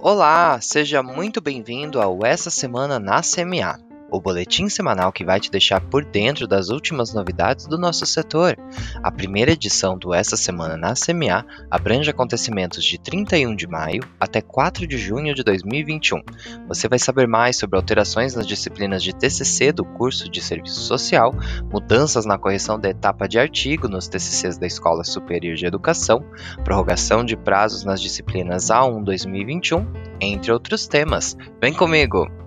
Olá, seja muito bem-vindo ao Essa Semana na CMA o boletim semanal que vai te deixar por dentro das últimas novidades do nosso setor. A primeira edição do Essa Semana na CMA abrange acontecimentos de 31 de maio até 4 de junho de 2021. Você vai saber mais sobre alterações nas disciplinas de TCC do curso de Serviço Social, mudanças na correção da etapa de artigo nos TCCs da Escola Superior de Educação, prorrogação de prazos nas disciplinas A1 2021, entre outros temas. Vem comigo!